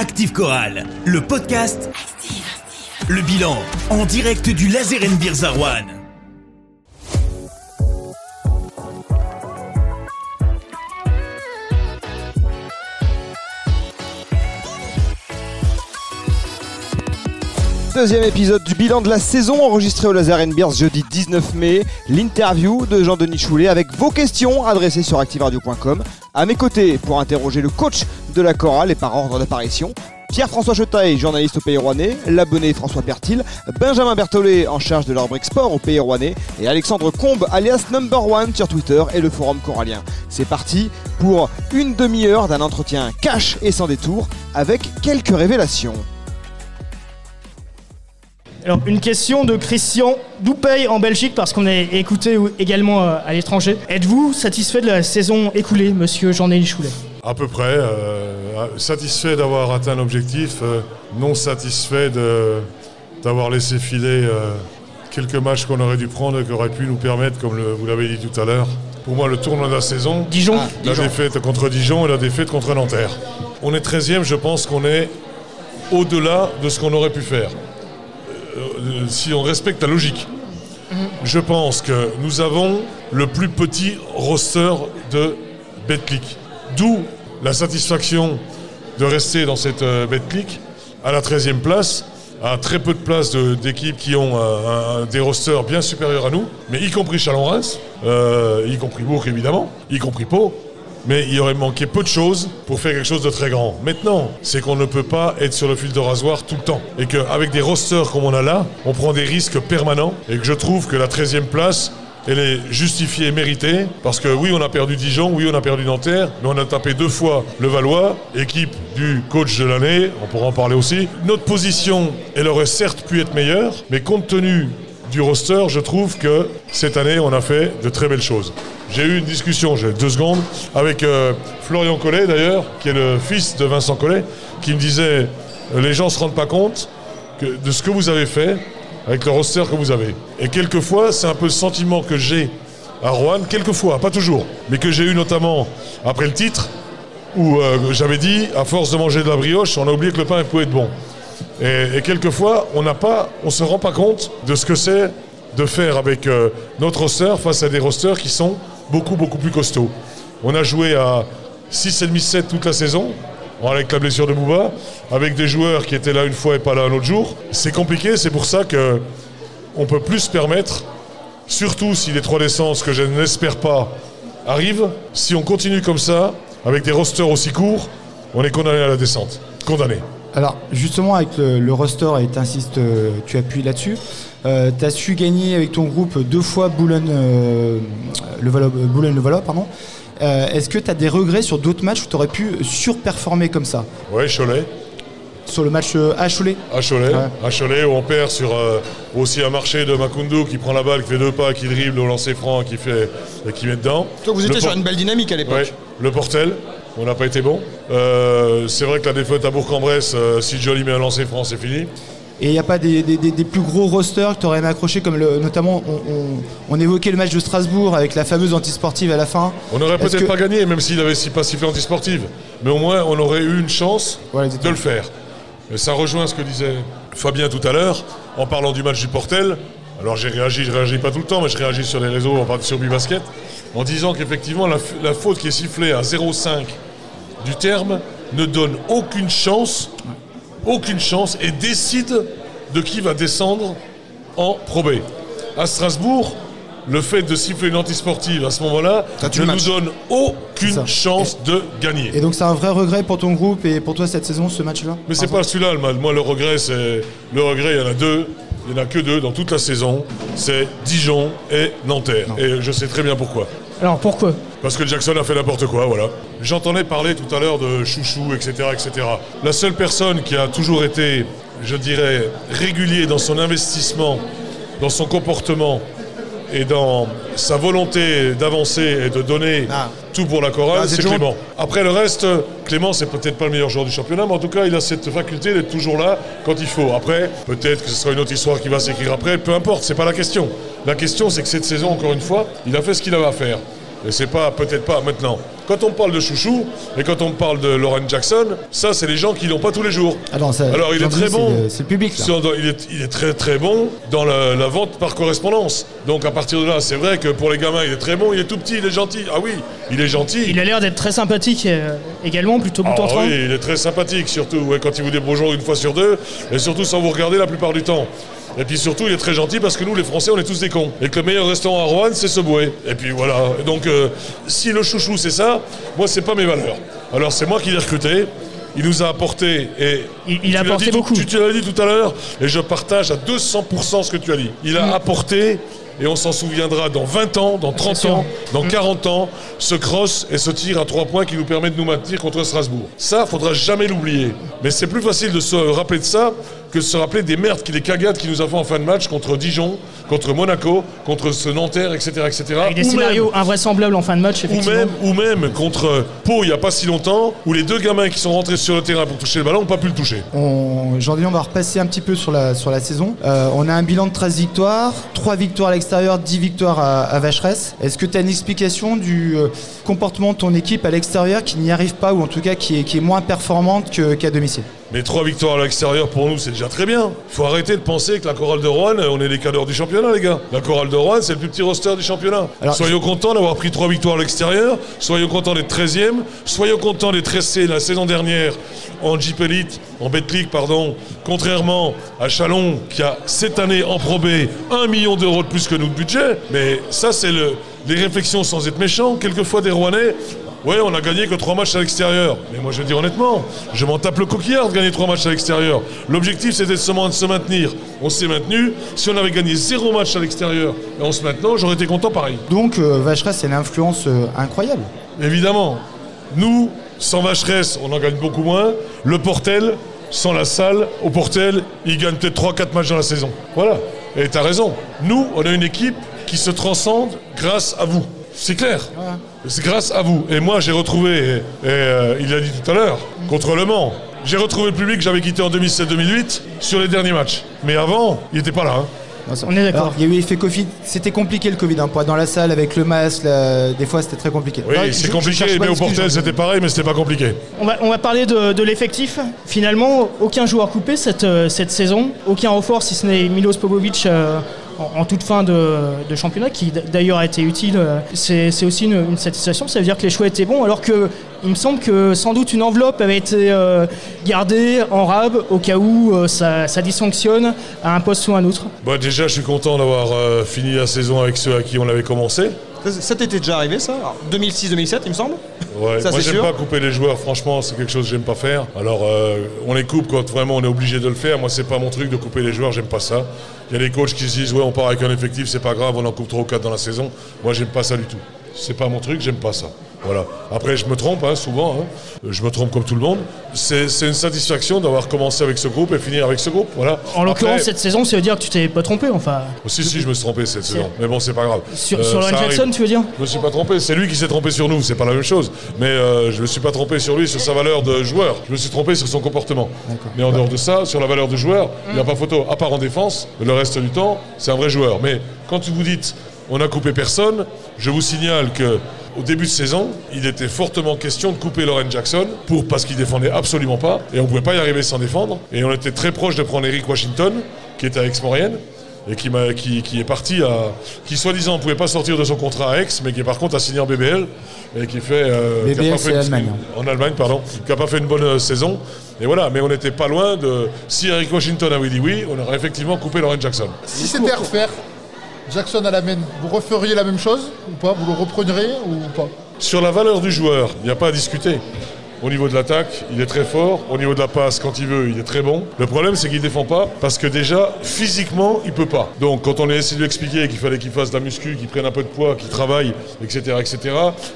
Active Chorale, le podcast. Le bilan en direct du Laser Beer Zarwan. Deuxième épisode du bilan de la saison enregistré au Lazare Beers jeudi 19 mai. L'interview de Jean-Denis Choulet avec vos questions adressées sur activeradio.com. À mes côtés pour interroger le coach de la chorale et par ordre d'apparition. Pierre-François Chetaille, journaliste au Pays Rouennais, l'abonné François Bertil, Benjamin Berthollet en charge de la sport au Pays Rouennais et Alexandre Combe alias Number One sur Twitter et le forum corallien. C'est parti pour une demi-heure d'un entretien cash et sans détour avec quelques révélations. Alors, une question de Christian Doupey en Belgique, parce qu'on est écouté également euh, à l'étranger. Êtes-vous satisfait de la saison écoulée, monsieur Jean-Néli Choulet? À peu près. euh, satisfait d'avoir atteint l'objectif, euh, non satisfait d'avoir laissé filer euh, quelques matchs qu'on aurait dû prendre et qui auraient pu nous permettre, comme le- vous l'avez dit tout à l'heure, pour moi, le tournoi de la saison. Dijon La défaite contre Dijon et la défaite contre Nanterre. On est 13e, je pense qu'on est au-delà de ce qu'on aurait pu faire. Euh, si on respecte la logique. Je pense que nous avons le plus petit roster de Betclic. D'où la satisfaction de rester dans cette euh, Betclic à la 13e place, à très peu de places d'équipes qui ont euh, des rosters bien supérieurs à nous, mais y compris Chalon-Reims, y compris Bourg évidemment, y compris Pau. Mais il aurait manqué peu de choses pour faire quelque chose de très grand. Maintenant, c'est qu'on ne peut pas être sur le fil de rasoir tout le temps. Et qu'avec des rosters comme on a là, on prend des risques permanents. Et que je trouve que la 13e place, elle est justifiée et méritée. Parce que oui, on a perdu Dijon, oui, on a perdu Nanterre, mais on a tapé deux fois le Valois, équipe du coach de l'année, on pourra en parler aussi. Notre position, elle aurait certes pu être meilleure, mais compte tenu du roster, je trouve que cette année, on a fait de très belles choses. J'ai eu une discussion, j'ai deux secondes, avec euh, Florian Collet d'ailleurs, qui est le fils de Vincent Collet, qui me disait euh, les gens ne se rendent pas compte de ce que vous avez fait avec le roster que vous avez. Et quelquefois, c'est un peu le sentiment que j'ai à Rouen, quelquefois, pas toujours, mais que j'ai eu notamment après le titre, où euh, j'avais dit, à force de manger de la brioche, on a oublié que le pain pouvait être bon. Et, quelquefois, on n'a pas, on se rend pas compte de ce que c'est de faire avec euh, notre roster face à des rosters qui sont beaucoup beaucoup plus costauds. On a joué à 6,5-7 toute la saison, avec la blessure de Bouba, avec des joueurs qui étaient là une fois et pas là un autre jour. C'est compliqué, c'est pour ça que on peut plus se permettre, surtout si les trois naissances que je n'espère pas arrivent, si on continue comme ça, avec des rosters aussi courts, on est condamné à la descente. Condamné. Alors justement avec le, le roster et t'insistes, euh, tu appuies là-dessus, euh, tu as su gagner avec ton groupe deux fois Boulogne, euh, le Valo- euh, pardon. Euh, Est-ce que tu as des regrets sur d'autres matchs où tu aurais pu surperformer comme ça? Ouais, Cholet. Sur le match euh, à Cholet À Cholet, Ouais. à Cholet où on perd sur euh, aussi un marché de Makundu qui prend la balle, qui fait deux pas, qui dribble au lancer franc, qui fait et qui met dedans. Toi, vous Le étiez sur une belle dynamique à l'époque. Ouais, le Portel, on n'a pas été bon. Euh, c'est vrai que la défaite à Bourg-en-Bresse, euh, si Jolie met un lancer franc, c'est fini. Et il n'y a pas des, des- des- des plus gros rosters que tu aurais aimé accrocher, comme le- notamment on, on- on évoquait le match de Strasbourg avec la fameuse antisportive à la fin. On n'aurait peut-être que- pas gagné, même s'il avait si pas sifflé antisportive. Mais au moins, on aurait eu une chance Voilà, de le faire. Et ça rejoint ce que disait Fabien tout à l'heure, en parlant du match du Portel. Alors j'ai réagi, je réagis pas tout le temps, mais je réagis sur les réseaux, en parlant sur Bibasket, en disant qu'effectivement, la, faute qui est sifflée à 0,5 du terme ne donne aucune chance, aucune chance, et décide de qui va descendre en Pro B. À Strasbourg, le fait de siffler une antisportive à ce moment-là ne nous donne aucune chance de gagner. Et donc c'est un vrai regret pour ton groupe et pour toi cette saison, ce match-là? Mais c'est pas celui-là le mal. Moi, le regret, c'est. Le regret, il y en a deux. Il n'y en a que deux dans toute la saison. C'est Dijon et Nanterre. Et je sais très bien pourquoi. Alors pourquoi? Parce que Jackson a fait n'importe quoi, voilà. J'entendais parler tout à l'heure de chouchou, etc., etc. La seule personne qui a toujours été, je dirais, régulier dans son investissement, dans son comportement et dans sa volonté d'avancer et de donner Ah. tout pour la chorale, Ah, c'est toujours- Clément. Après le reste, Clément, c'est peut-être pas le meilleur joueur du championnat, mais en tout cas, il a cette faculté d'être toujours là quand il faut. Après, peut-être que ce sera une autre histoire qui va s'écrire après, peu importe, c'est pas la question. La question, c'est que cette saison, encore une fois, il a fait ce qu'il avait à faire. Et c'est pas, peut-être pas maintenant. Quand on parle de Chouchou et quand on parle de Lauren Jackson, ça, c'est les gens qui l'ont pas tous les jours. Ah non, ça- Alors, il est très bon. c'est le- public. là. Il, est, il est très très bon dans la, la vente par correspondance. Donc à partir de là, c'est vrai que pour les gamins, il est très bon, il est tout petit, il est gentil. Ah oui, il est gentil. Il a l'air d'être très sympathique euh, également, plutôt Ah bout en train. oui, il est très sympathique surtout, ouais, quand il vous dit bonjour une fois sur deux, et surtout sans vous regarder la plupart du temps. Et puis surtout, il est très gentil parce que nous, les Français, on est tous des cons. Et que le meilleur restaurant à Rouen, c'est Subway. Et puis voilà. Et donc, euh, si le chouchou, c'est ça, moi, c'est pas mes valeurs. Alors, c'est moi qui l'ai recruté. Il nous a apporté et Il- il a apporté dit beaucoup. Tu, tu l'as dit tout à l'heure et je partage à 200% ce que tu as dit. Il a Mm. apporté et on s'en souviendra dans 20 ans, dans 30 sûr. ans, dans Mm. 40 ans, ce cross et ce tir à 3 points qui nous permet de nous maintenir contre Strasbourg. Ça, faudra jamais l'oublier. Mais c'est plus facile de se rappeler de ça que se rappeler des merdes, qui- des cagades qui nous a fait en fin de match contre Dijon, contre Monaco, contre ce Nanterre, etc. etc. Avec des Ou même- scénarios invraisemblables en fin de match, ou effectivement. même, ou même contre Pau il n'y a pas si longtemps, où les deux gamins qui sont rentrés sur le terrain pour toucher le ballon n'ont pas pu le toucher. On, on va repasser un petit peu sur la, sur la saison. Euh, on a un bilan de 13 victoires, 3 victoires à l'extérieur, 10 victoires à, à Vacheresse. Est-ce que tu as une explication du euh, comportement de ton équipe à l'extérieur qui n'y arrive pas ou en tout cas qui est, qui est moins performante que- qu'à domicile? Mais trois victoires à l'extérieur pour nous, c'est déjà très bien. Il faut arrêter de penser que la chorale de Rouen, on est les cadors du championnat, les gars. La chorale de Rouen, c'est le plus petit roster du championnat. Alors- soyons contents d'avoir pris trois victoires à l'extérieur. Soyons contents d'être 13e. Soyons contents d'être restés la saison dernière en Jeep Elite, en Betclic, pardon. Contrairement à Chalon, qui a cette année en probé un million d'euros de plus que notre budget. Mais ça, c'est le, les réflexions sans être méchant. Quelquefois, des Rouennais. Ouais, on a gagné que trois matchs à l'extérieur. Mais moi, je dis honnêtement, je m'en tape le coquillard de gagner trois matchs à l'extérieur. L'objectif, c'était de se, de se maintenir. On s'est maintenu. Si on avait gagné zéro match à l'extérieur et en se maintenant, j'aurais été content pareil. Donc euh, Vacheresse, c'est une influence euh, incroyable. Évidemment, nous, sans Vacheresse, on en gagne beaucoup moins. Le Portel, sans la salle, au Portel, il gagne peut-être 3-4 matchs dans la saison. Voilà. Et t'as raison. Nous, on a une équipe qui se transcende grâce à vous. C'est clair. C'est grâce à vous. Et moi, j'ai retrouvé, et, et, euh, il l'a dit tout à l'heure, contre Le Mans, j'ai retrouvé le public que j'avais quitté en 2007-2008 sur les derniers matchs. Mais avant, il n'était pas là. hein. On est d'accord. Il y a eu effet Covid. C'était compliqué le Covid. Hein, pour être dans la salle avec le masque, là, des fois c'était très compliqué. Oui, c'est compliqué, mais au Portel, Jean-Denis. c'était pareil, mais c'était pas compliqué. On va, on va parler de, de l'effectif. Finalement, aucun joueur coupé cette, euh, cette saison. Aucun renfort, si ce n'est Milos Popovic euh, en, toute fin de, championnat, qui d'ailleurs a été utile. euh, C'est aussi une, satisfaction. Ça veut dire que les choix étaient bons, alors que il me semble que sans doute une enveloppe avait été euh, gardée en rab au cas où euh, ça, dysfonctionne à un poste ou un autre. Bah, déjà, je suis content d'avoir fini la saison avec ceux à qui on avait commencé. Ça, t'était déjà arrivé ça Alors, 2006-2007 il me semble Ouais, Ça, moi j'aime pas couper les joueurs, franchement c'est quelque chose que j'aime pas faire. Alors euh, on les coupe quand vraiment on est obligé de le faire. Moi c'est pas mon truc de couper les joueurs, j'aime pas ça. Il y a des coachs qui se disent ouais on part avec un effectif, c'est pas grave, on en coupe 3 ou 4 dans la saison. Moi j'aime pas ça du tout. C'est pas mon truc, j'aime pas ça. Voilà. Après je me trompe hein, souvent, hein. Je me trompe comme tout le monde. C'est une satisfaction d'avoir commencé avec ce groupe et finir avec ce groupe. Voilà. En l'occurrence, cette saison, ça veut dire que tu t'es pas trompé. Enfin, Si, si, je me suis trompé cette saison. Mais bon, c'est pas grave. sur, Euh, sur Lauren ça arrive. Jackson, tu veux dire Je me suis pas trompé, c'est lui qui s'est trompé sur nous, c'est pas la même chose. Mais euh, je me suis pas trompé sur lui, sur sa valeur de joueur. Je me suis trompé sur son comportement. Mais en dehors de ça, sur la valeur de joueur, il n'y a pas photo. À part en défense, le reste du temps, c'est un vrai joueur. Mais quand vous dites on a coupé personne, je vous signale que au début de saison, il était fortement question de couper Lauren Jackson pour parce qu'il défendait absolument pas et on pouvait pas y arriver sans défendre. Et on était très proche de prendre Eric Washington, qui était à Aix-Maurienne et qui, m'a- qui, qui est parti à. qui soi-disant ne pouvait pas sortir de son contrat à Aix, mais qui par contre a signé en BBL et qui fait. euh, qui a BBL, pas c'est une- l'Allemagne. En Allemagne, pardon, qui n'a pas fait une bonne euh, saison. Et voilà, mais on n'était pas loin de. Si Eric Washington avait dit oui, on aurait effectivement coupé Lauren Jackson. Si c'était à refaire, Jackson à la main, vous referiez la même chose ou pas? Vous le reprendriez ou pas? Sur la valeur du joueur, il n'y a pas à discuter. Au niveau de l'attaque, il est très fort. Au niveau de la passe, quand il veut, il est très bon. Le problème, c'est qu'il défend pas parce que déjà, physiquement, il peut pas. Donc, quand on a essayé de lui expliquer qu'il fallait qu'il fasse de la muscu, qu'il prenne un peu de poids, qu'il travaille, etc., etc.,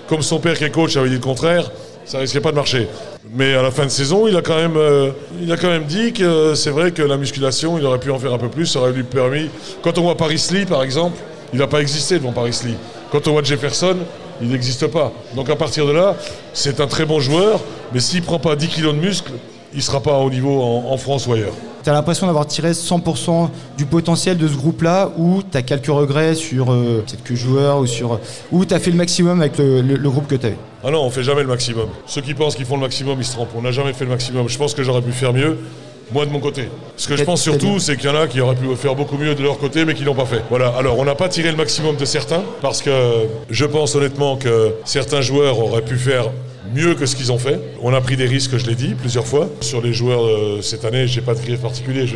comme son père qui est coach avait dit le contraire, ça risquait pas de marcher. Mais à la fin de saison, il a quand même, euh, il a quand même dit que c'est vrai que la musculation, il aurait pu en faire un peu plus, ça aurait lui permis. Quand on voit Paris Lee, par exemple, il n'a pas existé devant Paris Lee. Quand on voit Jefferson, il n'existe pas. Donc à partir de là, c'est un très bon joueur, mais s'il prend pas 10 kilos de muscle, il sera pas au niveau en, en France ou ailleurs. Tu as l'impression d'avoir tiré 100% du potentiel de ce groupe-là ou tu as quelques regrets sur euh, quelques joueurs ou sur ou tu as fait le maximum avec le, le- le groupe que tu avais Ah non, on fait jamais le maximum. Ceux qui pensent qu'ils font le maximum, ils se trompent. On n'a jamais fait le maximum. Je pense que j'aurais pu faire mieux. Moi de mon côté. Ce que je Peut-être- pense peut-être surtout, c'est qu'il y en a qui auraient pu faire beaucoup mieux de leur côté, mais qui l'ont pas fait. Voilà. Alors, on n'a pas tiré le maximum de certains, parce que je pense honnêtement que certains joueurs auraient pu faire mieux que ce qu'ils ont fait. On a pris des risques, je l'ai dit plusieurs fois. Sur les joueurs euh, cette année, j'ai pas de grief particulier.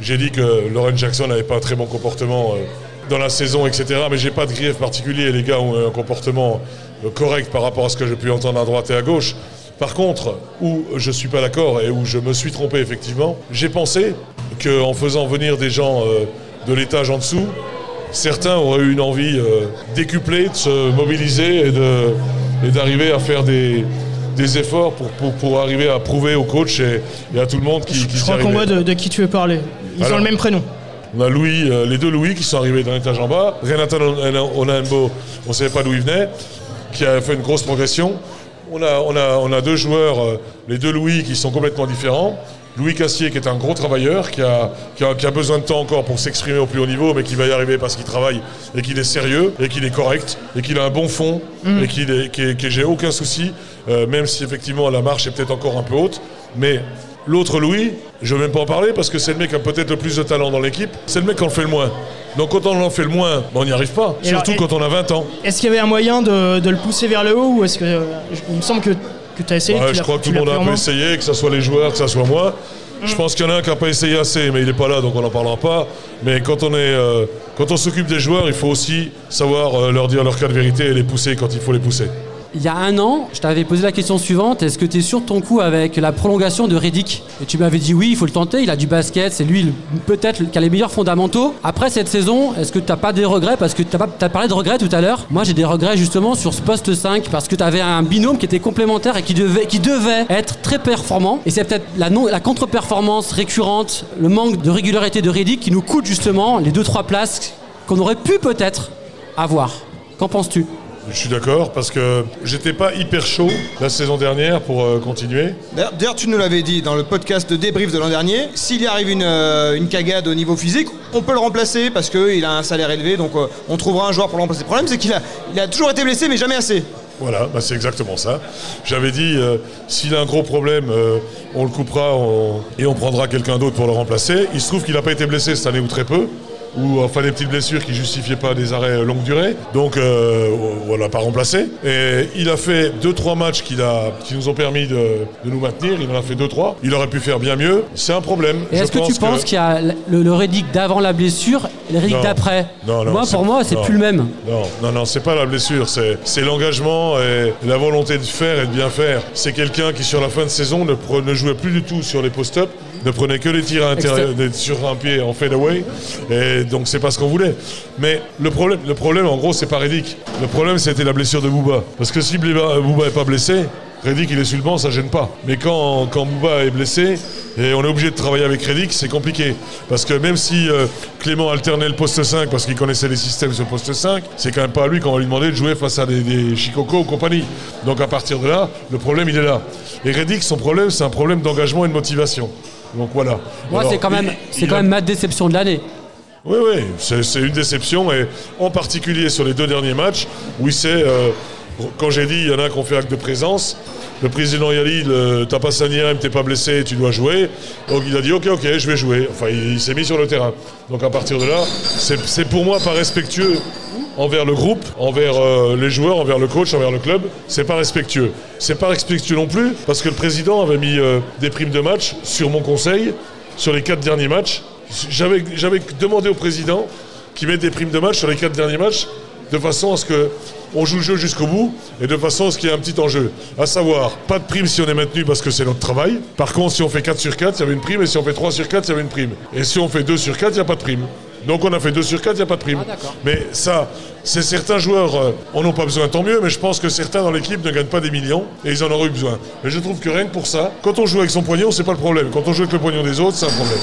J'ai- dit que Lauren Jackson n'avait pas un très bon comportement. euh, dans la saison, etc. Mais j'ai pas de grief particulier. Les gars ont un comportement euh, correct par rapport à ce que j'ai pu entendre à droite et à gauche. Par contre, où je suis pas d'accord et où je me suis trompé effectivement, j'ai pensé qu'en faisant venir des gens de l'étage en dessous, certains auraient eu une envie décuplée de se mobiliser et de- et d'arriver à faire des, des efforts pour, pour, pour arriver à prouver au coach et, et à tout le monde qui, qui Je crois qu'on voit de, de qui tu veux parler. Ils Alors. ont le même prénom. On a Louis, euh, les deux Louis qui sont arrivés dans l'étage en bas. Renata Onambo, on ne savait pas d'où il venait, qui a fait une grosse progression. On a, on a, on a deux joueurs, euh, les deux Louis, qui sont complètement différents. Louis Cassier, qui est un gros travailleur, qui a, qui a, qui a besoin de temps encore pour s'exprimer au plus haut niveau, mais qui va y arriver parce qu'il travaille et qu'il est sérieux et qu'il est correct et qu'il a un bon fond et qu'il est- que j'ai aucun souci, euh, même si effectivement la marche est peut-être encore un peu haute. Mais l'autre Louis, je ne veux même pas en parler parce que c'est le mec qui a peut-être le plus de talent dans l'équipe, c'est le mec qui en fait le moins. Donc quand on en fait le moins, ben, on n'y arrive pas, Et surtout alors, quand on a 20 ans. Est-ce qu'il y avait un moyen de, de le pousser vers le haut ou est-ce que. Il me semble que, que tu as essayé. Ouais, tu je crois que tout le monde a un peu essayé, que ce soit les joueurs, que ce soit moi. Je pense qu'il y en a un qui n'a pas essayé assez, mais il n'est pas là, donc on n'en parlera pas. Mais quand on, est, euh, quand on s'occupe des joueurs, il faut aussi savoir euh, leur dire leur cas de vérité et les pousser quand il faut les pousser. Il y a un an, je t'avais posé la question suivante est-ce que tu es sûr ton coup avec la prolongation de Reddick Et tu m'avais dit oui, il faut le tenter, il a du basket, c'est lui peut-être qui a les meilleurs fondamentaux. Après cette saison, est-ce que tu pas des regrets? Parce que tu as, parlé de regrets tout à l'heure. Moi j'ai des regrets justement sur ce poste 5 parce que tu avais un binôme qui était complémentaire et qui devait, être très performant. Et c'est peut-être la, la contre-performance récurrente, le manque de régularité de Reddick qui nous coûte justement les 2-3 places qu'on aurait pu peut-être avoir. Qu'en penses-tu? Je suis d'accord parce que j'étais pas hyper chaud la saison dernière pour euh, continuer. D'ailleurs, tu nous l'avais dit dans le podcast de débrief de l'an dernier, s'il y arrive une, euh, une cagade au niveau physique, on peut le remplacer parce qu'il a un salaire élevé, donc euh, on trouvera un joueur pour le remplacer. Le problème, c'est qu'il a, il a toujours été blessé, mais jamais assez. Voilà, bah c'est exactement ça. J'avais dit, euh, s'il a un gros problème, euh, on le coupera on- et on prendra quelqu'un d'autre pour le remplacer. Il se trouve qu'il n'a pas été blessé cette année ou très peu, ou enfin des petites blessures qui justifiaient pas des arrêts euh, longue durée. Donc euh, on l'a pas remplacé. Et il a fait 2-3 matchs a, qui nous ont permis de, de nous maintenir. Il en a fait 2-3. Il aurait pu faire bien mieux. C'est un problème. Est-ce que tu pense penses qu'il y a le, le Reddick d'avant la blessure et le Reddick d'après Non, non, Moi, pour moi, c'est plus le même. Non, non, non, c'est pas la blessure, c'est l'engagement et la volonté de faire et de bien faire. C'est quelqu'un qui, sur la fin de saison, ne, ne jouait plus du tout sur les post-up, ne prenait que les tirs à l'intérieur- des- sur un pied en fade-away, et donc c'est pas ce qu'on voulait. Mais le problème, le problème en gros, c'est pas Reddick. Le problème, c'était la blessure de Booba. Parce que si Bléba- Booba est pas blessé, Reddick, il est sur le banc, ça gêne pas. Mais quand, quand Booba est blessé, et on est obligé de travailler avec Reddick, c'est compliqué. Parce que même si euh, Clément alternait le poste 5 parce qu'il connaissait les systèmes sur le poste 5, c'est quand même pas à lui qu'on va lui demander de jouer face à des, des Chicoco ou compagnie. Donc à partir de là, le problème, il est là. Et Reddick, son problème, c'est un problème d'engagement et de motivation. Donc voilà. Moi, c'est quand même, il- c'est il quand a- même ma déception de l'année. oui, oui, c'est une déception, et en particulier sur les deux derniers matchs, où il s'est, euh, quand j'ai dit il y en a qui ont fait acte de présence, le président Yali, t'as pas Sanirem, t'es pas blessé, tu dois jouer. Donc il a dit ok, ok, je vais jouer. Enfin, il, il s'est mis sur le terrain. Donc à partir de là, c'est pour moi pas respectueux envers le groupe, envers euh, les joueurs, envers le coach, envers le club. C'est pas respectueux. C'est pas respectueux non plus parce que le président avait mis euh, des primes de match sur mon conseil sur les quatre derniers matchs. J'avais j'avais demandé au président qu'il mette des primes de match sur les quatre derniers matchs de façon à ce que on joue le jeu jusqu'au bout et de façon à ce qu'il y ait un petit enjeu. À savoir, pas de prime si on est maintenu parce que c'est notre travail. Par contre, si on fait 4 sur 4, il y avait une prime et si on fait 3 sur 4, il y avait une prime. Et si on fait 2 sur 4, il n'y a pas de prime. Donc on a fait 2 sur 4, il n'y a pas de prime. mais ça, c'est certains joueurs euh, en ont pas besoin, tant mieux, mais je pense que certains dans l'équipe ne gagnent pas des millions et ils en auraient eu besoin. Mais je trouve que rien que pour ça, quand on joue avec son poignon, c'est pas le problème. Quand on joue avec le poignon des autres, c'est un problème.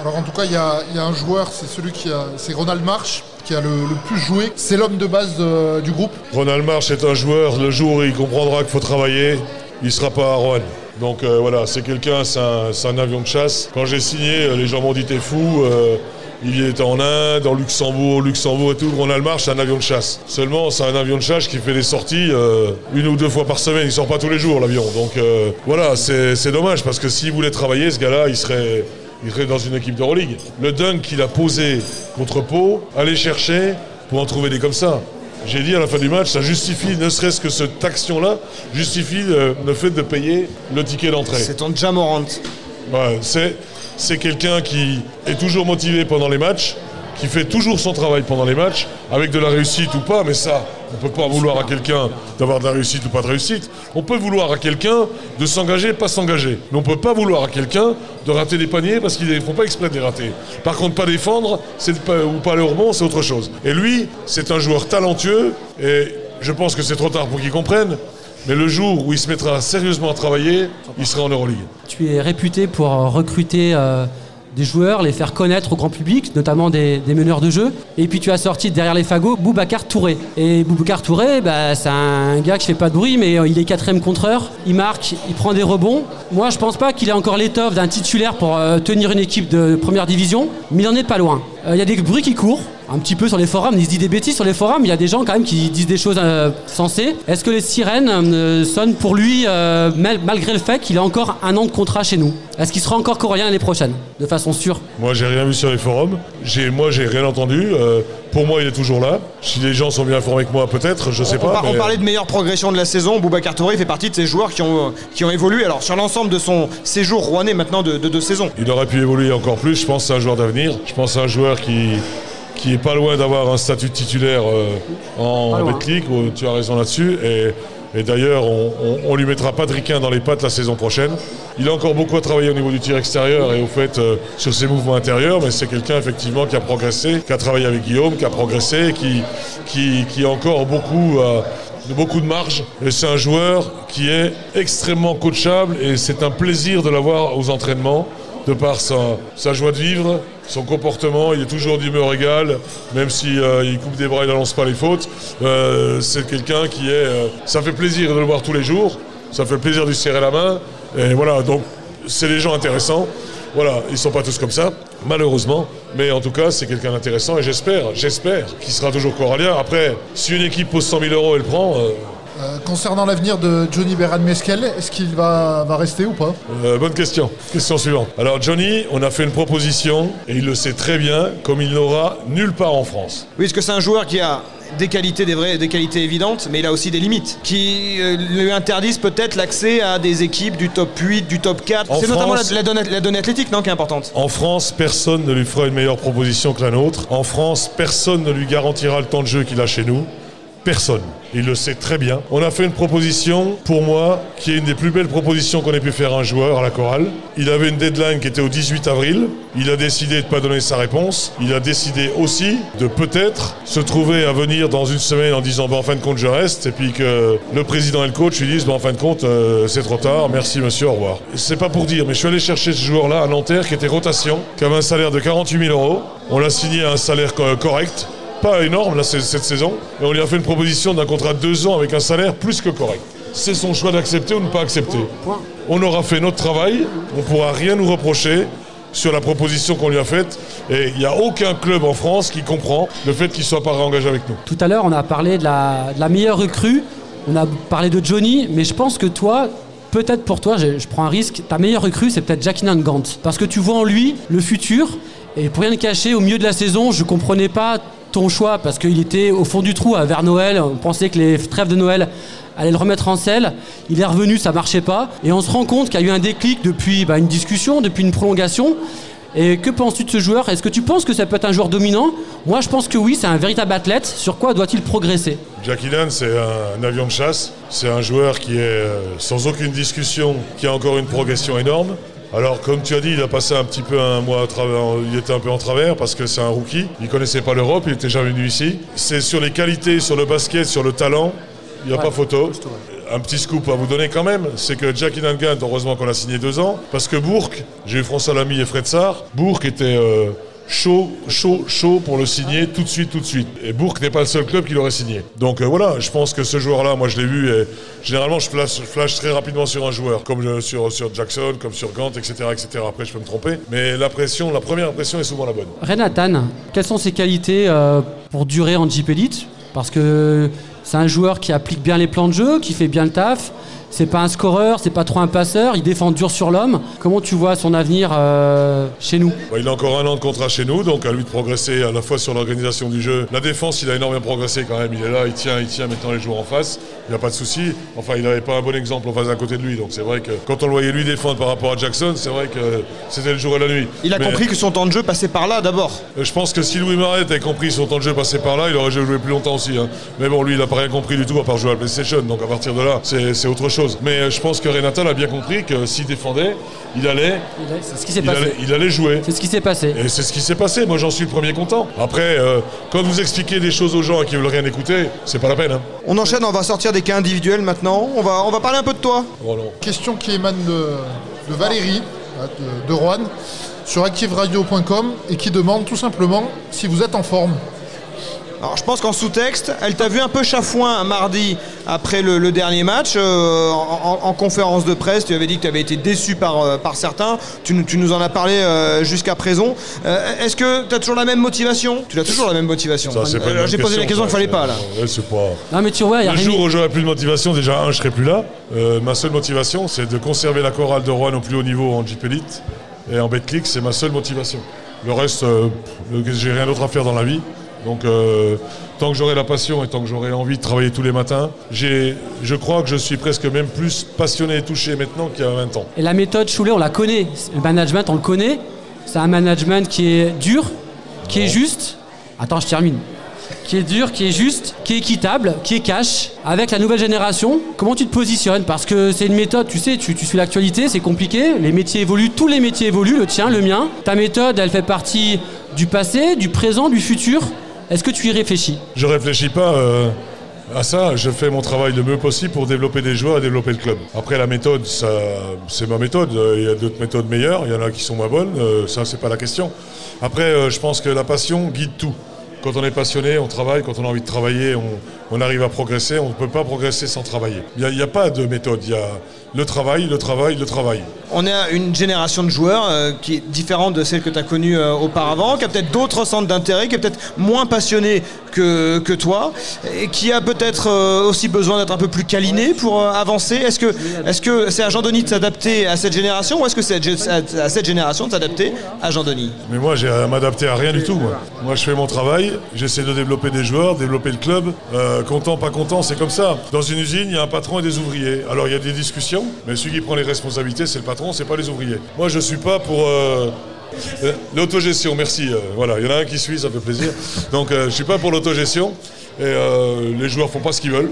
Alors en tout cas, il y a, il y a un joueur, c'est celui qui a, c'est Ronald March, qui a le, le plus joué. C'est l'homme de base de- du groupe. Ronald March est un joueur, le jour où il comprendra qu'il faut travailler, il sera pas à Rouen. Donc euh, voilà, c'est quelqu'un, c'est un, avion de chasse. Quand j'ai signé, euh, les gens m'ont dit t'es fou. euh, il était en Inde, en Luxembourg, Luxembourg et tout. Ronald c'est un avion de chasse. Seulement, c'est un avion de chasse qui fait des sorties euh, une ou deux fois par semaine. Il sort pas tous les jours, l'avion. Donc euh, voilà, c'est c'est dommage parce que s'il voulait travailler, ce gars-là, il serait, il serait dans une équipe d'Euroleague. Le dunk qu'il a posé contre Pau, aller chercher pour en trouver des comme ça. J'ai dit à la fin du match, ça justifie, ne serait-ce que cette action-là, justifie euh, le fait de payer le ticket d'entrée. C'est ton Jamorant. Ouais, c'est, c'est quelqu'un qui est toujours motivé pendant les matchs, qui fait toujours son travail pendant les matchs, avec de la réussite ou pas, mais ça, on ne peut pas vouloir à quelqu'un d'avoir de la réussite ou pas de réussite. On peut vouloir à quelqu'un de s'engager, pas s'engager. Mais on ne peut pas vouloir à quelqu'un de rater des paniers parce qu'ils ne font pas exprès de les rater. Par contre, pas défendre, pas, ou pas aller au rebond, c'est autre chose. Et lui, c'est un joueur talentueux, et je pense que c'est trop tard pour qu'il comprenne, mais le jour où il se mettra sérieusement à travailler, il sera en Euroleague. Tu es réputé pour euh, recruter euh, des joueurs, les faire connaître au grand public, notamment des, meneurs de jeu. Et puis tu as sorti derrière les fagots Boubacar Touré. Et Boubacar Touré, bah, c'est un gars qui fait pas de bruit, mais euh, il est quatrième contreur. Il marque, il prend des rebonds. Moi, je pense pas qu'il ait encore l'étoffe d'un titulaire pour tenir une équipe de première division, mais il en est pas loin. Il y a des bruits qui courent. Un petit peu sur les forums, il se dit des bêtises sur les forums, il y a des gens quand même qui disent des choses euh, sensées. Est-ce que les sirènes euh, sonnent pour lui euh, mal- malgré le fait qu'il a encore un an de contrat chez nous? Est-ce qu'il sera encore coréen l'année prochaine De façon sûre? Moi, j'ai rien vu sur les forums. J'ai, moi, j'ai rien entendu. Euh, pour moi, il est toujours là. Si les gens sont bien informés que moi, peut-être, je sais On, pas. par- on mais- parlait de meilleure progression de la saison. Boubacar Touré fait partie de ces joueurs qui ont, qui ont évolué alors sur l'ensemble de son séjour rouennais maintenant de, de deux saisons. Il aurait pu évoluer encore plus. Je pense que c'est un joueur d'avenir. Je pense que c'est un joueur qui qui est pas loin d'avoir un statut de titulaire euh, en. Betclic. Tu as raison là-dessus. Et, et d'ailleurs, on, on lui mettra pas de dans les pattes la saison prochaine. Il a encore beaucoup à travailler au niveau du tir extérieur et au fait euh, sur ses mouvements intérieurs, mais c'est quelqu'un effectivement qui a progressé, qui a travaillé avec Guillaume, qui a progressé, qui, qui, qui a encore beaucoup, euh, beaucoup de marge. Et c'est un joueur qui est extrêmement coachable et c'est un plaisir de l'avoir aux entraînements de par sa, joie de vivre, son comportement, il est toujours d'humeur égale, même si euh, il coupe des bras, il n'annonce pas les fautes. Euh, c'est quelqu'un qui est, euh, ça fait plaisir de le voir tous les jours, ça fait plaisir de lui serrer la main, et voilà. Donc c'est des gens intéressants. Voilà, ils sont pas tous comme ça, malheureusement, mais en tout cas c'est quelqu'un d'intéressant et j'espère, j'espère qu'il sera toujours corallien. Après, si une équipe pose 100 000 euros, elle prend. Euh, concernant l'avenir de Johnny Beran Meskel, est-ce qu'il va, va rester ou pas? Euh, bonne question. Question suivante. Alors Johnny, on a fait une proposition et il le sait très bien, comme il n'aura nulle part en France. Oui, parce que c'est un joueur qui a des qualités, des vraies, des qualités évidentes, mais il a aussi des limites qui euh, lui interdisent peut-être l'accès à des équipes du top 8, du top 4. En C'est notamment la, la donnée, la donnée athlétique, non, qui est importante. En France, personne ne lui fera une meilleure proposition que la nôtre. En France, personne ne lui garantira le temps de jeu qu'il a chez nous. Personne. Il le sait très bien. On a fait une proposition, pour moi, qui est une des plus belles propositions qu'on ait pu faire à un joueur à la chorale. Il avait une deadline qui était au 18 avril. Il a décidé de ne pas donner sa réponse. Il a décidé aussi de peut-être se trouver à venir dans une semaine en disant bah, en fin de compte je reste et puis que le président et le coach lui disent bah, en fin de compte euh, c'est trop tard, merci monsieur, au revoir. C'est pas pour dire, mais je suis allé chercher ce joueur-là à Nanterre qui était rotation, qui avait un salaire de 48 000 euros. On l'a signé à un salaire co- correct. Pas énorme là cette saison, mais on lui a fait une proposition d'un contrat de deux ans avec un salaire plus que correct. C'est son choix d'accepter ou ne pas accepter. On aura fait notre travail, on ne pourra rien nous reprocher sur la proposition qu'on lui a faite, et il n'y a aucun club en France qui comprend le fait qu'il ne soit pas réengagé avec nous. Tout à l'heure, on a parlé de la, meilleure recrue, on a parlé de Johnny, mais je pense que toi, peut-être pour toi, je, prends un risque, ta meilleure recrue, c'est peut-être Jackie Gant. Parce que tu vois en lui le futur, et pour rien te cacher, au milieu de la saison, je comprenais pas choix, parce qu'il était au fond du trou à vers Noël, on pensait que les trêves de Noël allaient le remettre en selle, il est revenu, ça marchait pas, et on se rend compte qu'il y a eu un déclic depuis bah, une discussion, depuis une prolongation, et que penses-tu de ce joueur? Est-ce que tu penses que ça peut être un joueur dominant? Moi, je pense que oui, c'est un véritable athlète. Sur quoi doit-il progresser? Jackie Lan, c'est un, un avion de chasse. C'est un joueur qui est, euh, sans aucune discussion, qui a encore une progression énorme. Alors, comme tu as dit, il a passé un petit peu un mois à travers, il était un peu en travers parce que c'est un rookie. Il connaissait pas l'Europe, il était jamais venu ici. C'est sur les qualités, sur le basket, sur le talent, il n'y a pas photo. Un petit scoop à vous donner quand même, c'est que Jackie Nangant, heureusement qu'on a signé deux ans, parce que Bourg, j'ai eu François Lamy et Fred Sarr, Bourg était euh, chaud, chaud, chaud pour le signer tout de suite, tout de suite. Et Bourg n'est pas le seul club qui l'aurait signé. Donc euh, voilà, je pense que ce joueur-là, moi je l'ai vu, et généralement je flash, très rapidement sur un joueur, comme sur, Jackson, comme sur Gant, etc., etc. Après, je peux me tromper. Mais la la première impression est souvent la bonne. Renatan, quelles sont ses qualités euh, pour durer en Jeep Elite Parce que c'est un joueur qui applique bien les plans de jeu, qui fait bien le taf. C'est pas un scoreur, c'est pas trop un passeur, il défend dur sur l'homme. Comment tu vois son avenir euh, chez nous? Il a encore un an de contrat chez nous, donc à lui de progresser à la fois sur l'organisation du jeu. La défense, il a énormément progressé quand même. Il est là, il tient, il tient maintenant les joueurs en face. Il n'y a pas de souci. Enfin, il n'avait pas un bon exemple en face à côté de lui. Donc c'est vrai que quand on le voyait lui défendre par rapport à Jackson, c'est vrai que c'était le jour et la nuit. Il a Mais, compris que son temps de jeu passait par là d'abord. euh, Je pense que si Louis Marais avait compris son temps de jeu passé par là, il aurait joué plus longtemps aussi. hein. Mais bon, lui, il n'a pas rien compris du tout à part jouer à la PlayStation. Donc à partir de là, c'est autre chose. Mais euh, je pense que Renatal a bien compris que s'il défendait, il allait, C'est ce qui s'est passé. allait, il allait jouer. C'est ce qui s'est passé. Et c'est ce qui s'est passé, moi j'en suis le premier content. Après, euh, quand vous expliquez des choses aux gens qu'ils veulent rien écouter, c'est pas la peine. Hein. On enchaîne, on va sortir des cas individuels maintenant. On va, on va parler un peu de toi. Bon. Question qui émane de, de Valérie, de, de Rouen, sur activeradio.com et qui demande tout simplement si vous êtes en forme. Alors je pense qu'en sous-texte, elle t'a vu un peu chafouin mardi après le, le dernier match. euh, en, en- en conférence de presse, tu avais dit que tu avais été déçu par, euh, par certains. Tu, nous- tu nous en as parlé euh, jusqu'à présent. Euh, Est-ce que tu as toujours la même motivation? Tu as toujours la même motivation. Euh, J'ai posé la question qu'il fallait pas là. c'est- ouais, c'est pas. Non mais tu vois, il y a Le jour où j'aurai plus de motivation, déjà un, je serai plus là. Euh, ma seule motivation, c'est de conserver la chorale de Rouen au plus haut niveau en Jeep Elite et en Betclic, c'est ma seule motivation. Le reste, euh, j'ai rien d'autre à faire dans la vie. Donc, euh, tant que j'aurai la passion et tant que j'aurai envie de travailler tous les matins, je crois que je suis presque même plus passionné et touché maintenant qu'il y a 20 ans. Et la méthode Choulet, on la connaît. Le management, on le connaît. C'est un management qui est dur, qui est juste. Attends, je termine. Qui est dur, qui est juste, qui est équitable, qui est cash. Avec la nouvelle génération, comment tu te positionnes? Parce que c'est une méthode, tu sais, tu, tu suis l'actualité, c'est compliqué. Les métiers évoluent, tous les métiers évoluent, le tien, le mien. Ta méthode, elle fait partie du passé, du présent, du futur. Est-ce que tu y réfléchis? Je réfléchis pas euh, à ça. Je fais mon travail le mieux possible pour développer des joueurs et développer le club. Après, la méthode, c'est ma méthode. Il y a d'autres méthodes meilleures. Il y en a qui sont moins bonnes. Euh, ça, c'est pas la question. Après, euh, je pense que la passion guide tout. Quand on est passionné, on travaille. Quand on a envie de travailler, on, arrive à progresser. On ne peut pas progresser sans travailler. Il n'y a, a pas de méthode. Il y a le travail, le travail, le travail. On est à une génération de joueurs euh, qui est différente de celle que tu as connue euh, auparavant, qui a peut-être d'autres centres d'intérêt, qui est peut-être moins passionné que, que toi, et qui a peut-être euh, aussi besoin d'être un peu plus câliné pour avancer. Est-ce que est-ce que c'est à Jean-Denis de s'adapter à cette génération ou est-ce que c'est à, cette génération de s'adapter à Jean-Denis? Mais moi, j'ai à m'adapter à rien du tout. Moi. moi, je fais mon travail, j'essaie de développer des joueurs, développer le club. Content, pas content, c'est comme ça. Dans une usine, il y a un patron et des ouvriers. Alors, il y a des discussions, mais celui qui prend les responsabilités, c'est le patron, c'est pas les ouvriers. Moi, je suis pas pour. euh, euh, L'autogestion, merci. euh, voilà, il y en a un qui suit, ça fait plaisir. Donc, je suis pas pour l'autogestion. Et les joueurs font pas ce qu'ils veulent,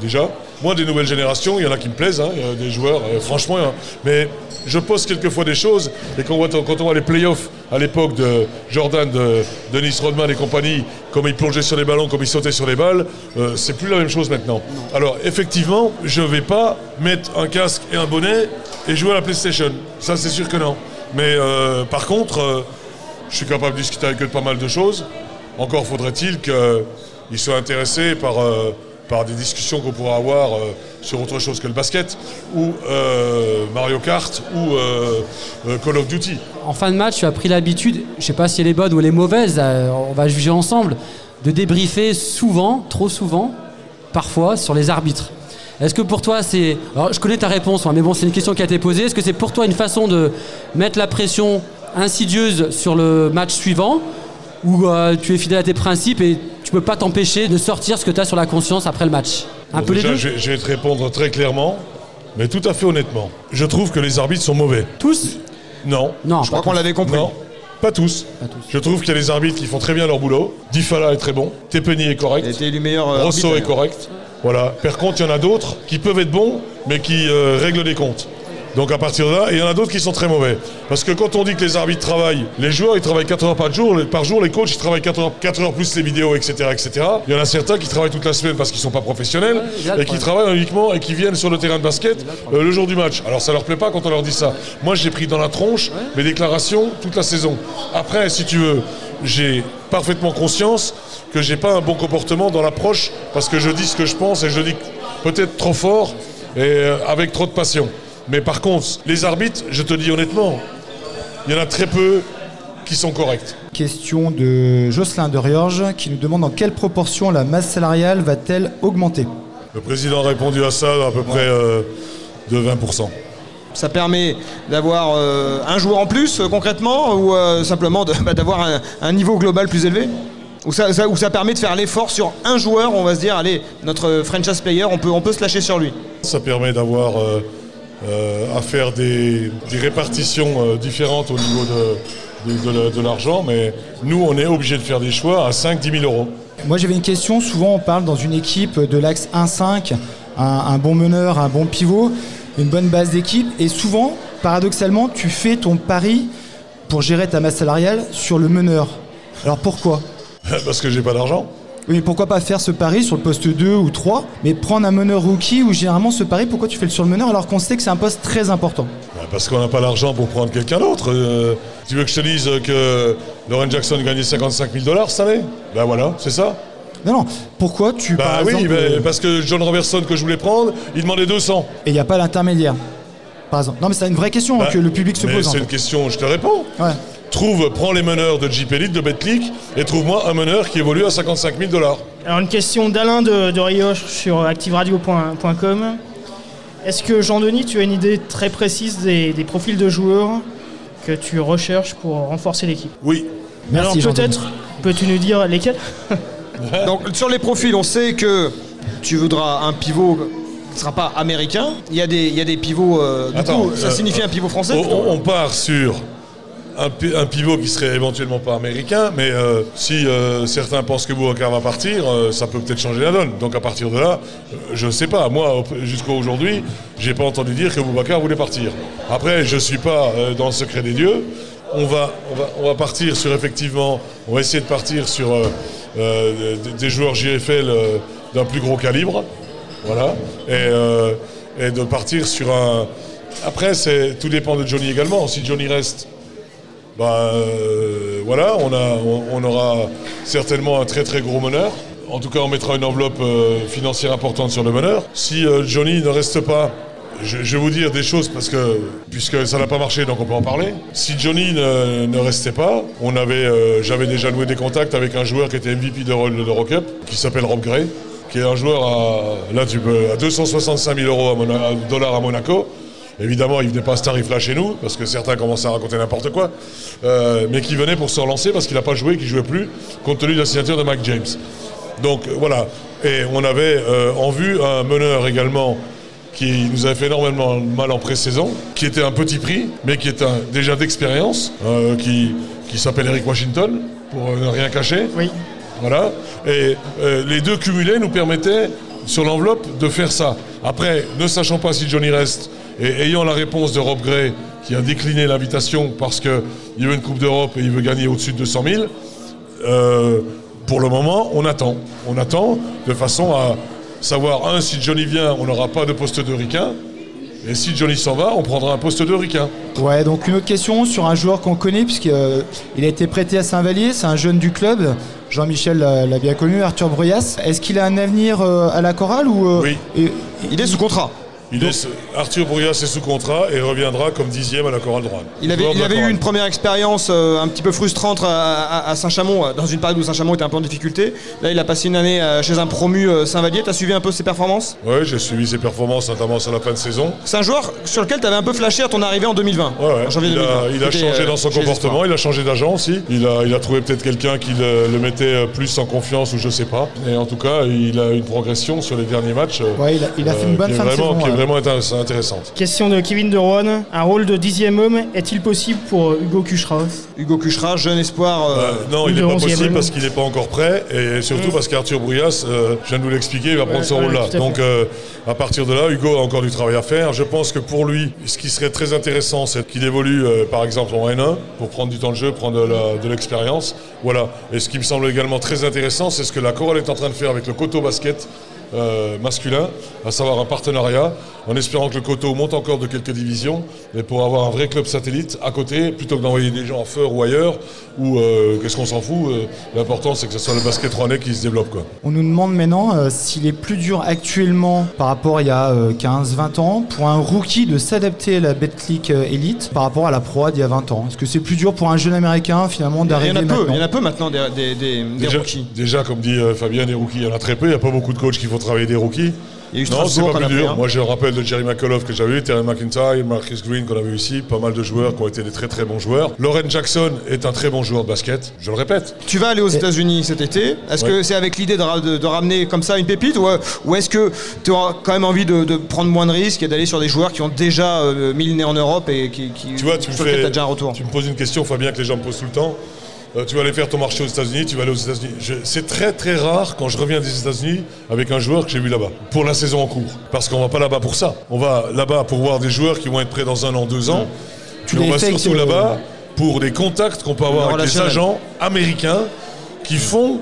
déjà. Moi, des nouvelles générations, il y en a qui me plaisent, hein, il y a des joueurs, euh, franchement. hein. mais je pose quelquefois des choses, et quand on voit, quand on voit les playoffs à l'époque de Jordan, de Denis Rodman et compagnie, comme ils plongeaient sur les ballons, comme ils sautaient sur les balles, euh, c'est plus la même chose maintenant. Alors, effectivement, je vais pas mettre un casque et un bonnet et jouer à la PlayStation. Ça, c'est sûr que non. Mais euh, par contre, je suis capable de discuter avec eux de pas mal de choses. Encore faudrait-il qu'ils soient intéressés par, par des discussions qu'on pourra avoir euh, sur autre chose que le basket, ou euh, Mario Kart, ou euh, Call of Duty. En fin de match, tu as pris l'habitude, je sais pas si elle est bonne ou elle est mauvaise, on va juger ensemble, de débriefer souvent, trop souvent, parfois, sur les arbitres. Est-ce que pour toi c'est... Alors je connais ta réponse, hein, mais bon c'est une question qui a été posée. Est-ce que c'est pour toi une façon de mettre la pression insidieuse sur le match suivant ou euh, tu es fidèle à tes principes et tu peux pas t'empêcher de sortir ce que tu as sur la conscience après le match Un peu les deux je, vais- je vais te répondre très clairement, mais tout à fait honnêtement. Je trouve que les arbitres sont mauvais. Tous Non. Non, Je crois pas qu'on l'avait compris. Non, pas tous. Pas tous. Je trouve qu'il y a des arbitres qui font très bien leur boulot. Difala est très bon. Tepeni est correct. Élu meilleur euh, Rosso arbitre, est correct. Voilà. Par contre, il y en a d'autres qui peuvent être bons, mais qui euh, règlent des comptes. Donc à partir de là, il y en a d'autres qui sont très mauvais. Parce que quand on dit que les arbitres travaillent, les joueurs ils travaillent 4 heures par jour, par jour les coachs ils travaillent 4 heures, 4 heures plus les vidéos, etc., etc. Il y en a certains qui travaillent toute la semaine parce qu'ils sont pas professionnels et qui travaillent uniquement et qui viennent sur le terrain de basket euh, le jour du match. Alors ça leur plaît pas quand on leur dit ça. Moi j'ai pris dans la tronche mes déclarations toute la saison. Après, si tu veux, j'ai parfaitement conscience que j'ai pas un bon comportement dans l'approche parce que je dis ce que je pense et je le dis peut-être trop fort et euh, avec trop de passion. Mais par contre, les arbitres, je te dis honnêtement, il y en a très peu qui sont corrects. Question de Jocelyn de Riorge qui nous demande dans quelle proportion la masse salariale va-t-elle augmenter? Le président a répondu à ça à peu près euh, de 20%. Ça permet d'avoir euh, un joueur en plus euh, concrètement ou euh, simplement bah, d'avoir un, un niveau global plus élevé? Ou ça, ça- ou ça permet de faire l'effort sur un joueur, on va se dire, allez, notre franchise player, on peut, on peut se lâcher sur lui? Ça permet d'avoir euh, à faire des, des répartitions euh, différentes au niveau de l'argent, mais nous, on est obligé de faire des choix à 5-10 000 euros. Moi j'avais une question, souvent on parle dans une équipe de l'axe 1-5, un, un bon meneur, un bon pivot, une bonne base d'équipe, et souvent, paradoxalement, tu fais ton pari pour gérer ta masse salariale sur le meneur. Alors pourquoi? Parce que j'ai pas d'argent. Oui, mais pourquoi pas faire ce pari sur le poste 2 ou 3, mais prendre un meneur rookie ou généralement ce pari, pourquoi tu fais le sur le meneur alors qu'on sait que c'est un poste très important? Bah, Parce qu'on n'a pas l'argent pour prendre quelqu'un d'autre. Euh, tu veux que je te dise que Lauren Jackson gagnait 55 000 dollars cette année? Ben voilà, c'est ça. Non, non, pourquoi tu, Bah par oui, exemple, ben, euh, parce que John Robertson que je voulais prendre, il demandait 200. et il n'y a pas l'intermédiaire Par exemple. Non, mais c'est une vraie question Bah, que le public se mais pose. C'est fait. une question, je te réponds. Ouais. Trouve, prends les meneurs de Jeep Elite, de BetClick, et trouve-moi un meneur qui évolue à 55 000 dollars. Alors une question d'Alain de, de Rioche sur activeradio.com. Est-ce que Jean-Denis, tu as une idée très précise des, des profils de joueurs que tu recherches pour renforcer l'équipe? Oui. Merci, Alors Jean-Denis. peut-être, peux-tu nous dire lesquels? Donc sur les profils, on sait que tu voudras un pivot qui ne sera pas américain. Il y a des, il y a des pivots, euh, du Attends, coup, ça euh, signifie un pivot français? On, on part sur un, pi- un pivot qui serait éventuellement pas américain, mais euh, si euh, certains pensent que Boubacar va partir, euh, ça peut peut-être changer la donne. Donc à partir de là, je ne sais pas. Moi, jusqu'à aujourd'hui, j'ai pas entendu dire que Boubacar voulait partir. Après, je suis pas dans le secret des dieux. On va, on, va, on va partir sur effectivement, on va essayer de partir sur des, joueurs JFL d'un plus gros calibre. Voilà. Et, et de partir sur un. Après, tout dépend de Johnny également. Si Johnny reste, bah, euh, voilà, on, aura certainement un très très gros meneur. En tout cas, on mettra une enveloppe euh, financière importante sur le meneur. Si euh, Johnny ne reste pas, je, vais vous dire des choses parce que, puisque ça n'a pas marché, donc on peut en parler. Si Johnny ne, restait pas, on avait, j'avais déjà noué des contacts avec un joueur qui était MVP de l'Eurocup, qui s'appelle Rob Gray, qui est un joueur à, là, à 265 000 euros dollars à Monaco. Évidemment, il venait pas à ce tarif-là chez nous, parce que certains commençaient à raconter n'importe quoi, Euh, mais qui venait pour se relancer parce qu'il n'a pas joué, qu'il jouait plus, compte tenu de la signature de Mike James. Donc voilà. Et on avait euh, en vue un meneur également qui nous avait fait énormément mal en pré-saison, qui était un petit prix, mais qui est un, déjà d'expérience, euh, qui, qui s'appelle Eric Washington, pour ne rien cacher. Oui. Voilà. Et les deux cumulés nous permettaient, sur l'enveloppe, de faire ça. Après, ne sachant pas si Johnny reste, et ayant la réponse de Rob Gray, qui a décliné l'invitation parce qu'il veut une Coupe d'Europe et il veut gagner au-dessus de 200 000, euh, pour le moment, on attend. On attend de façon à savoir, un, si Johnny vient, on n'aura pas de poste de ricain. Et si Johnny s'en va, on prendra un poste de ricain. Ouais, donc une autre question sur un joueur qu'on connaît, puisqu'il a été prêté à Saint-Vallier, c'est un jeune du club. Jean-Michel l'a bien connu, Arthur Bruyas. Est-ce qu'il a un avenir euh, à la chorale ou euh, Oui. et- Il est sous contrat. Il est, Arthur Brouillas est sous contrat et reviendra comme dixième à la chorale Rouen. Il avait, il eu une première expérience euh, un petit peu frustrante à, à- à Saint-Chamond, euh, dans une période où Saint-Chamond était un peu en difficulté. Là, il a passé une année euh, chez un promu euh, Saint-Vallier. Tu as suivi un peu ses performances? Ouais, j'ai suivi ses performances, notamment sur la fin de saison. C'est un joueur sur lequel tu avais un peu flashé à ton arrivée en 2020. Ouais, ouais. en janvier il, a, 2020. il a changé dans son comportement, il a changé d'agent aussi. Il a, il a trouvé peut-être quelqu'un qui le, le mettait plus en confiance ou je sais pas. Et en tout cas, il a une progression sur les derniers matchs. Ouais, il a, il a fait une bonne fin de saison. Vraiment intéress- intéressante. Question de Kevin De Rouen. Un rôle de dixième homme est-il possible pour euh, Hugo Kuchra? Hugo Kuchera, jeune espoir. euh, Euh, non, il n'est pas 11e possible parce qu'il n'est pas encore prêt et surtout parce qu'Arthur Bruyas, euh, je viens de vous l'expliquer, il va prendre Ouais, ce ouais, rôle-là. Donc euh, à partir de là, Hugo a encore du travail à faire. Je pense que pour lui, ce qui serait très intéressant, c'est qu'il évolue euh, par exemple en N1 pour prendre du temps de jeu, prendre de l'expérience. Voilà. Et ce qui me semble également très intéressant, c'est ce que la Chorale est en train de faire avec le Coteau Basket. Euh, masculin, à savoir un partenariat, en espérant que le Coteau monte encore de quelques divisions, et pour avoir un vrai club satellite à côté, plutôt que d'envoyer des gens en Feur ou ailleurs, ou euh, qu'est-ce qu'on s'en fout, euh, l'important c'est que ce soit le basket rouennais qui se développe. Quoi. On nous demande maintenant euh, s'il est plus dur actuellement par rapport à il y a 15-20 ans pour un rookie de s'adapter à la BetClick euh, Elite par rapport à la Pro d'il y a 20 ans. Est-ce que c'est plus dur pour un jeune américain finalement Il y d'arriver en a peu, maintenant il y en a peu maintenant des, des, des- des Déjà, rookies. déjà, comme dit euh, Fabien, des rookies, il y en a très peu, il n'y a pas beaucoup de coachs qui font travailler des rookies. Il y a eu Non, c'est pas plus dur. Moi, je me rappelle de Jerry McAuliffe que j'avais eu, Terry McIntyre, Marcus Green qu'on avait eu ici, pas mal de joueurs qui ont été des très très bons joueurs. Lauren Jackson est un très bon joueur de basket, je le répète. Tu vas aller aux États-Unis cet été. Est-ce Ouais. que c'est avec l'idée de, ra- de- de ramener comme ça une pépite ou, euh, ou est-ce que tu auras quand même envie de, de prendre moins de risques et d'aller sur des joueurs qui ont déjà euh, mis le nez en Europe et qui, qui Tu vois, tu me, fais, t'as déjà un retour? tu me poses une question, Fabien, que les gens me posent tout le temps. Euh, tu vas aller faire ton marché aux États-Unis, tu vas aller aux États-Unis. C'est très très rare quand je reviens des États-Unis avec un joueur que j'ai vu là-bas pour la saison en cours. Parce qu'on va pas là-bas pour ça. On va là-bas pour voir des joueurs qui vont être prêts dans un an, deux ans. Tu on va surtout là-bas pour des contacts qu'on peut avoir avec les agents américains qui font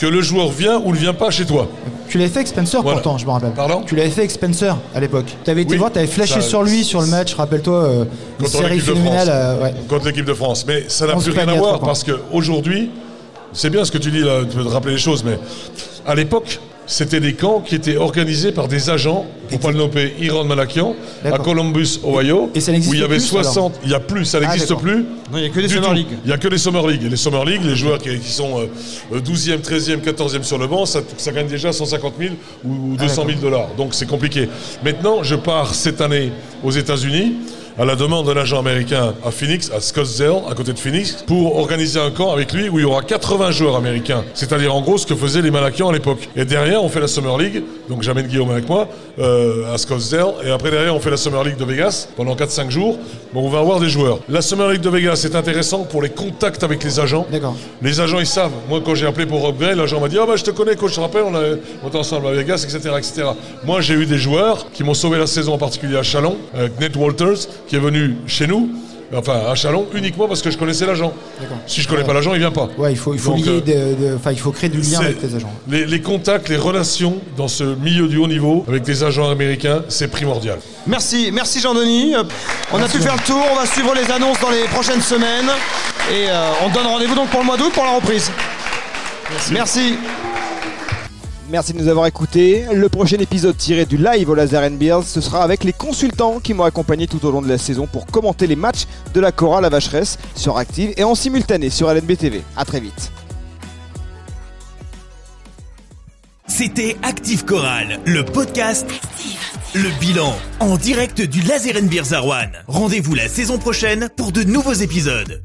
que le joueur vient ou ne vient pas chez toi. Tu l'avais fait avec Spencer Voilà. pourtant, je me rappelle. Pardon Tu l'avais fait avec Spencer à l'époque. Tu avais été Oui. voir, tu avais flashé Ça- sur lui sur le match, rappelle-toi, euh, une Contre série l'équipe de phénoménale. Euh, ouais. contre l'équipe de France. Mais ça n'a plus rien à voir parce qu'aujourd'hui, c'est bien ce que tu dis là, tu peux te rappeler les choses, mais à l'époque, c'était des camps qui étaient organisés par des agents, pour pas le nommer, Iran Malakian, à. Columbus, Ohio, Et ça n'existe où il y avait plus, alors 60, il y a plus, ça n'existe d'accord. plus. Non, il y a que des du Summer. League. Il n'y a que les Summer League. Et les Summer League, les joueurs qui, qui sont euh, 12e, 13e, 14e sur le banc, ça, ça gagne déjà 150 000 ou 200 000 dollars. Donc c'est compliqué. Maintenant, je pars cette année aux États-Unis à la demande d'un agent américain à Phoenix, à Scottsdale, à côté de Phoenix, pour organiser un camp avec lui où il y aura 80 joueurs américains. C'est-à-dire en gros ce que faisaient les Malakians à l'époque. Et derrière, on fait la Summer League, donc j'amène Guillaume avec moi, euh, à Scottsdale. Et après, derrière, on fait la Summer League de Vegas pendant 4-5 jours. Bon, on va avoir des joueurs. La Summer League de Vegas, c'est intéressant pour les contacts avec les agents. D'accord. Les agents, ils savent. Moi, quand j'ai appelé pour Rob Gray, l'agent m'a dit Ah, bah, je te connais, coach, je te rappelle, on, a, on était ensemble à Vegas, etc., etc. Moi, j'ai eu des joueurs qui m'ont sauvé la saison, en particulier à Chalon, avec Nate Walters, qui est venu chez nous, enfin à Chalon, uniquement parce que je connaissais l'agent. Si je connais pas l'agent, il vient pas. Ouais, il faut, il faut Donc, lier, euh, de- de- enfin, il faut créer du lien avec les agents. Les, les contacts, les relations dans ce milieu du haut niveau avec des agents américains, c'est primordial. Merci, merci Jean-Denis. On a pu faire le tour, on va suivre les annonces dans les prochaines semaines. Et euh, on donne rendez-vous donc pour le mois d'août pour la reprise. Merci. Merci de nous avoir écoutés. Le prochain épisode tiré du live au Laser Beers, ce sera avec les consultants qui m'ont accompagné tout au long de la saison pour commenter les matchs de la chorale à Vacheresse sur Active et en simultané sur LNB TV. A très vite. C'était Active Chorale, le podcast Le bilan en direct du Laser Arwan. Rendez-vous la saison prochaine pour de nouveaux épisodes.